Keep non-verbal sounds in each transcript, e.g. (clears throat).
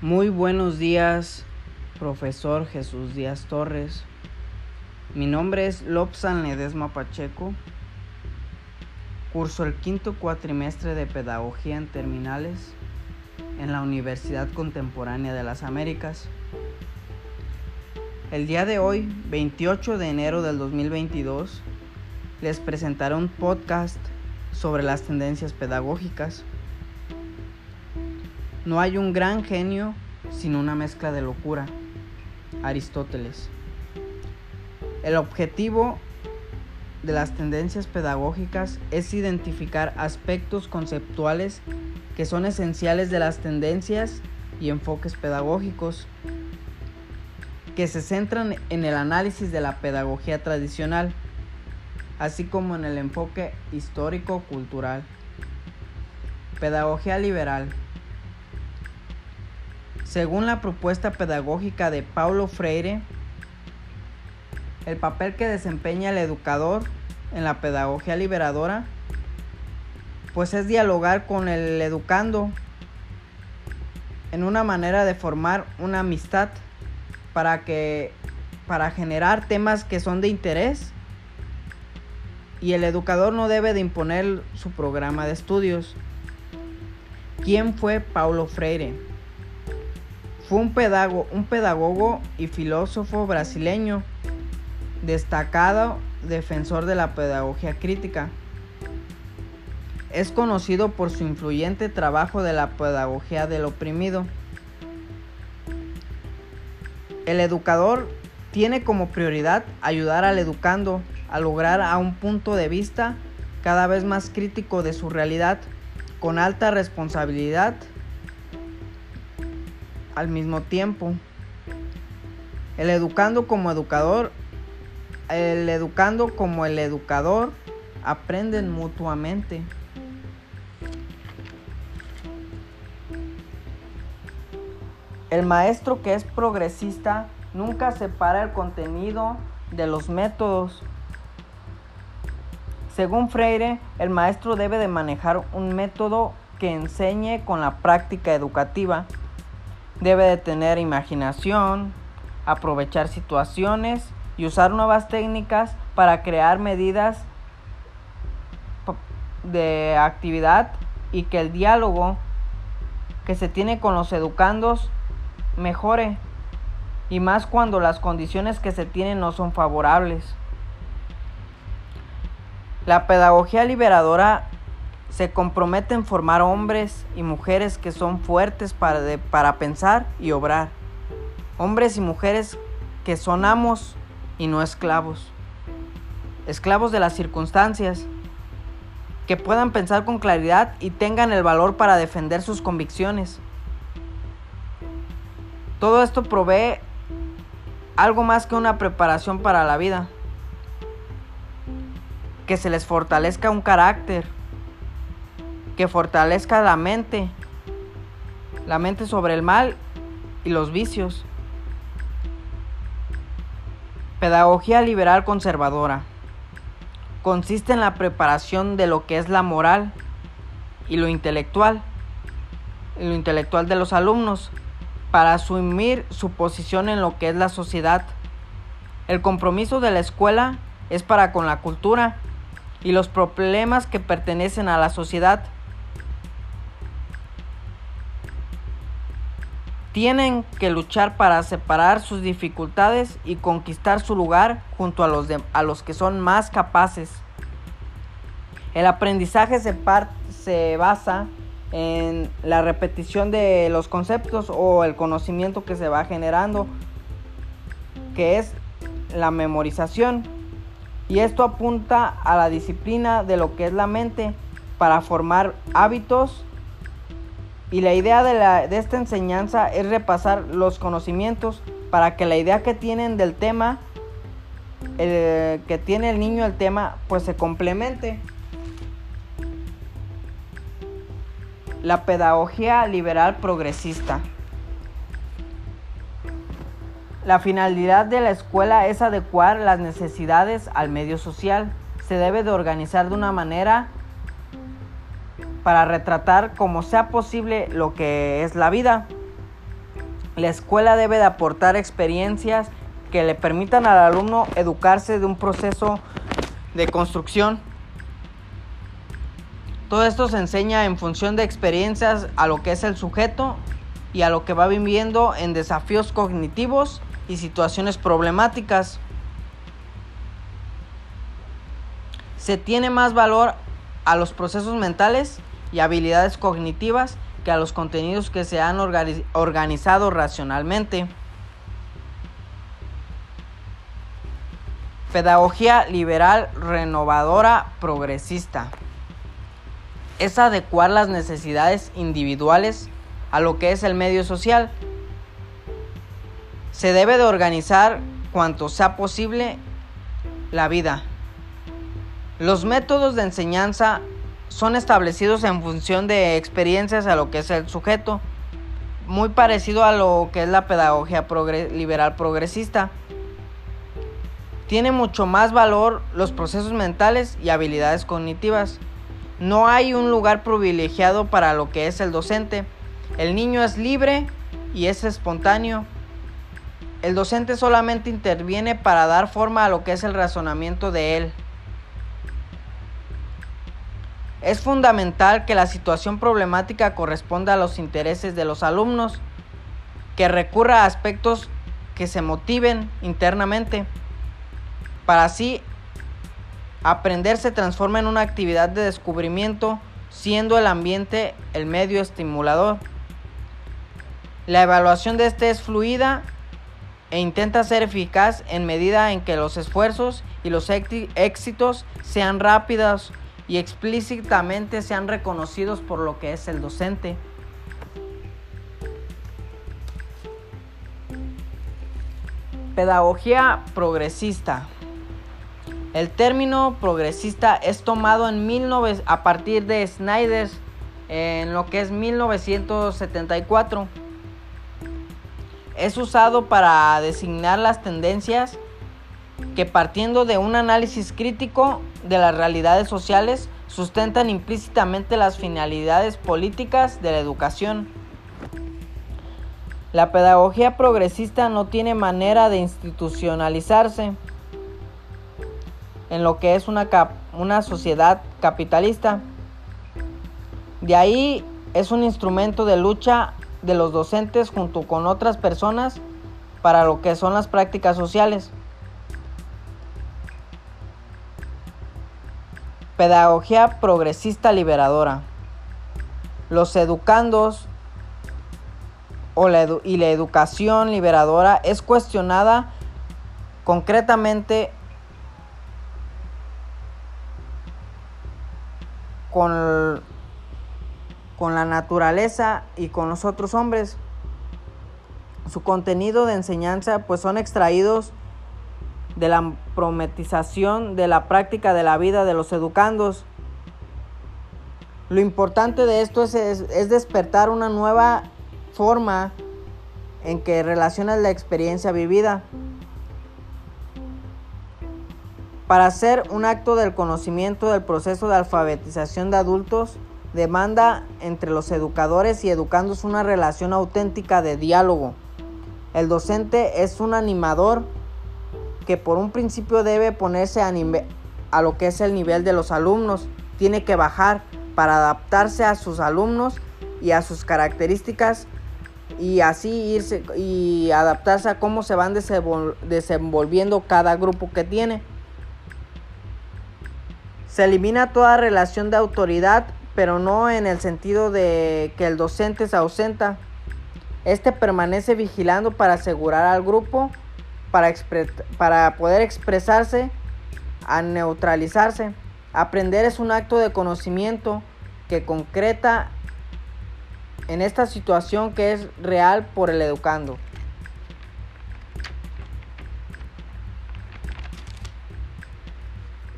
Muy buenos días, profesor Jesús Díaz Torres. Mi nombre es Lobsan Ledesma Pacheco. Curso el quinto cuatrimestre de Pedagogía en Terminales en la Universidad Contemporánea de las Américas. El día de hoy, 28 de enero del 2022, les presentaré un podcast sobre las tendencias pedagógicas. No hay un gran genio sin una mezcla de locura. Aristóteles. El objetivo de las tendencias pedagógicas es identificar aspectos conceptuales que son esenciales de las tendencias y enfoques pedagógicos que se centran en el análisis de la pedagogía tradicional, así como en el enfoque histórico-cultural. Pedagogía liberal. Según la propuesta pedagógica de Paulo Freire, el papel que desempeña el educador en la pedagogía liberadora, pues es dialogar con el educando en una manera de formar una amistad para que para generar temas que son de interés y el educador no debe de imponer su programa de estudios. ¿Quién fue Paulo Freire? Fue un pedagogo, un pedagogo y filósofo brasileño, destacado defensor de la pedagogía crítica. Es conocido por su influyente trabajo de la pedagogía del oprimido. El educador tiene como prioridad ayudar al educando a lograr a un punto de vista cada vez más crítico de su realidad, con alta responsabilidad al mismo tiempo. El educando como educador, el educando como el educador aprenden mutuamente. El maestro que es progresista nunca separa el contenido de los métodos. Según Freire, el maestro debe de manejar un método que enseñe con la práctica educativa Debe de tener imaginación, aprovechar situaciones y usar nuevas técnicas para crear medidas de actividad y que el diálogo que se tiene con los educandos mejore y más cuando las condiciones que se tienen no son favorables. La pedagogía liberadora se compromete en formar hombres y mujeres que son fuertes para, para pensar y obrar. Hombres y mujeres que son amos y no esclavos. Esclavos de las circunstancias. Que puedan pensar con claridad y tengan el valor para defender sus convicciones. Todo esto provee algo más que una preparación para la vida. Que se les fortalezca un carácter que fortalezca la mente, la mente sobre el mal y los vicios. Pedagogía liberal conservadora. Consiste en la preparación de lo que es la moral y lo intelectual, lo intelectual de los alumnos, para asumir su posición en lo que es la sociedad. El compromiso de la escuela es para con la cultura y los problemas que pertenecen a la sociedad. Tienen que luchar para separar sus dificultades y conquistar su lugar junto a los, a los que son más capaces. El aprendizaje se, se basa en la repetición de los conceptos o el conocimiento que se va generando, que es la memorización. Y esto apunta a la disciplina de lo que es la mente para formar hábitos y la idea de, esta enseñanza es repasar los conocimientos para que la idea que tienen del tema, que tiene el niño el tema, pues se complemente. La pedagogía liberal progresista. La finalidad de la escuela es adecuar las necesidades al medio social. Se debe de organizar de una manera para retratar como sea posible lo que es la vida. La escuela debe de aportar experiencias que le permitan al alumno educarse de un proceso de construcción. Todo esto se enseña en función de experiencias a lo que es el sujeto y a lo que va viviendo en desafíos cognitivos y situaciones problemáticas. Se tiene más valor a los procesos mentales y habilidades cognitivas que a los contenidos que se han organizado racionalmente. Pedagogía liberal, renovadora, progresista. Es adecuar las necesidades individuales a lo que es el medio social. Se debe de organizar cuanto sea posible la vida. Los métodos de enseñanza son establecidos en función de experiencias a lo que es el sujeto, muy parecido a lo que es la pedagogía liberal progresista. Tiene mucho más valor los procesos mentales y habilidades cognitivas. No hay un lugar privilegiado para lo que es el docente. El niño es libre y es espontáneo. El docente solamente interviene para dar forma a lo que es el razonamiento de él. Es fundamental que la situación problemática corresponda a los intereses de los alumnos, que recurra a aspectos que se motiven internamente, para así aprender se transforma en una actividad de descubrimiento, siendo el ambiente el medio estimulador. La evaluación de este es fluida e intenta ser eficaz en medida en que los esfuerzos y los éxitos sean rápidos y explícitamente sean reconocidos por lo que es el docente. Pedagogía progresista. El término progresista es tomado en 19, a partir de Snyder en lo que es 1974. Es usado para designar las tendencias que partiendo de un análisis crítico de las realidades sociales sustentan implícitamente las finalidades políticas de la educación. La pedagogía progresista no tiene manera de institucionalizarse en lo que es una, una sociedad capitalista. De ahí es un instrumento de lucha de los docentes junto con otras personas para lo que son las prácticas sociales. Pedagogía progresista liberadora. Los educandos o y la educación liberadora es cuestionada concretamente con, con la naturaleza y con los otros hombres. Su contenido de enseñanza pues son extraídos de la prometización de la práctica de la vida de los educandos. Lo importante de esto es, es, despertar una nueva forma en que relacionas la experiencia vivida. Para hacer un acto del conocimiento del proceso de alfabetización de adultos, demanda entre los educadores y educandos una relación auténtica de diálogo. El docente es un animador que por un principio debe ponerse a, lo que es el nivel de los alumnos. Tiene que bajar para adaptarse a sus alumnos y a sus características y así irse y adaptarse a cómo se van desenvolviendo cada grupo que tiene. Se elimina toda relación de autoridad, pero no en el sentido de que el docente se ausenta. Este permanece vigilando para asegurar al grupo para, para poder expresarse, a neutralizarse. Aprender es un acto de conocimiento que concreta en esta situación que es real por el educando.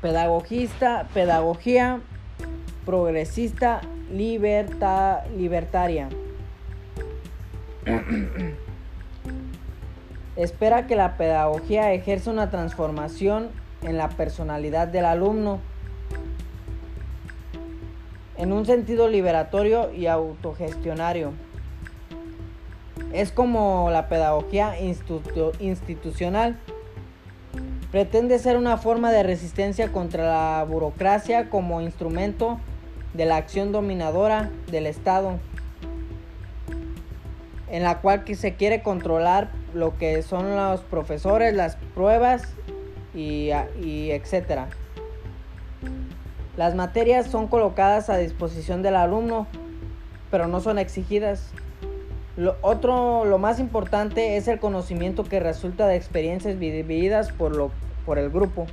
Pedagogista, pedagogía progresista, liberta, libertaria. (clears throat) Espera que la pedagogía ejerza una transformación en la personalidad del alumno en un sentido liberatorio y autogestionario. es como la pedagogía institucional. Pretende ser una forma de resistencia contra la burocracia como instrumento de la acción dominadora del Estado, en la cual se quiere controlar lo que son los profesores, las pruebas y, etcétera. Las materias son colocadas a disposición del alumno, pero no son exigidas. Lo otro, lo más importante es el conocimiento que resulta de experiencias vividas por, lo, por el grupo.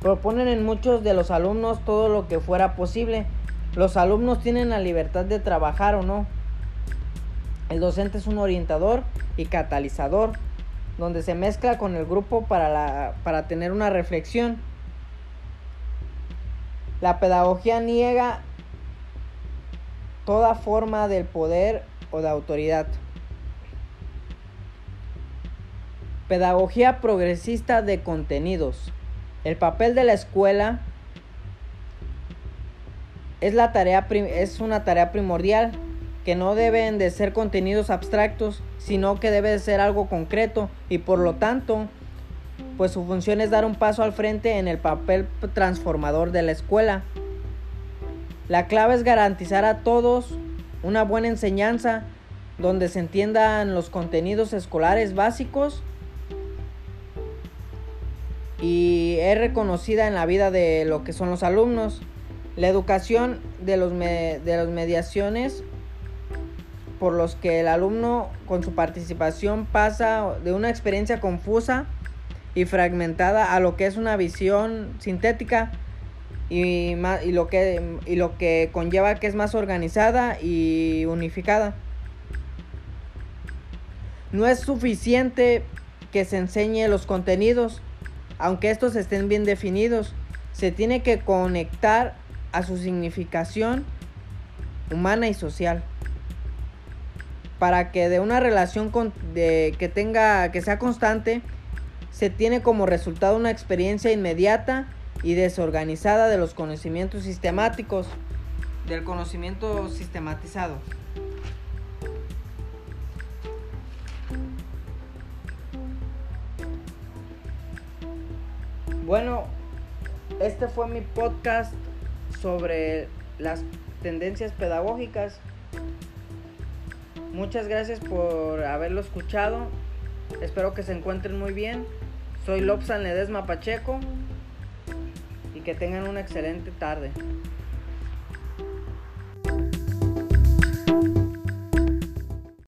Proponen en muchos de los alumnos todo lo que fuera posible. Los alumnos tienen la libertad de trabajar o no. El docente es un orientador y catalizador, donde se mezcla con el grupo para, para tener una reflexión. La pedagogía niega toda forma del poder o de autoridad. Pedagogía progresista de contenidos. El papel de la escuela es, la tarea, es una tarea primordial que no deben de ser contenidos abstractos, sino que debe de ser algo concreto y por lo tanto, pues su función es dar un paso al frente en el papel transformador de la escuela. La clave es garantizar a todos una buena enseñanza donde se entiendan los contenidos escolares básicos y es reconocida en la vida de lo que son los alumnos. La educación de, los de las mediaciones por los que el alumno con su participación pasa de una experiencia confusa y fragmentada a lo que es una visión sintética y, y, lo, que, y lo que conlleva que es más organizada y unificada. No es suficiente que se enseñe los contenidos, aunque estos estén bien definidos. Se tiene que conectar a su significación humana y social para que de una relación que tenga que sea constante se tiene como resultado una experiencia inmediata y desorganizada de los conocimientos sistemáticos del conocimiento sistematizado. Bueno, este fue mi podcast sobre las tendencias pedagógicas. Muchas gracias por haberlo escuchado. Espero que se encuentren muy bien. Soy Lobsan Ledesma Pacheco y que tengan una excelente tarde.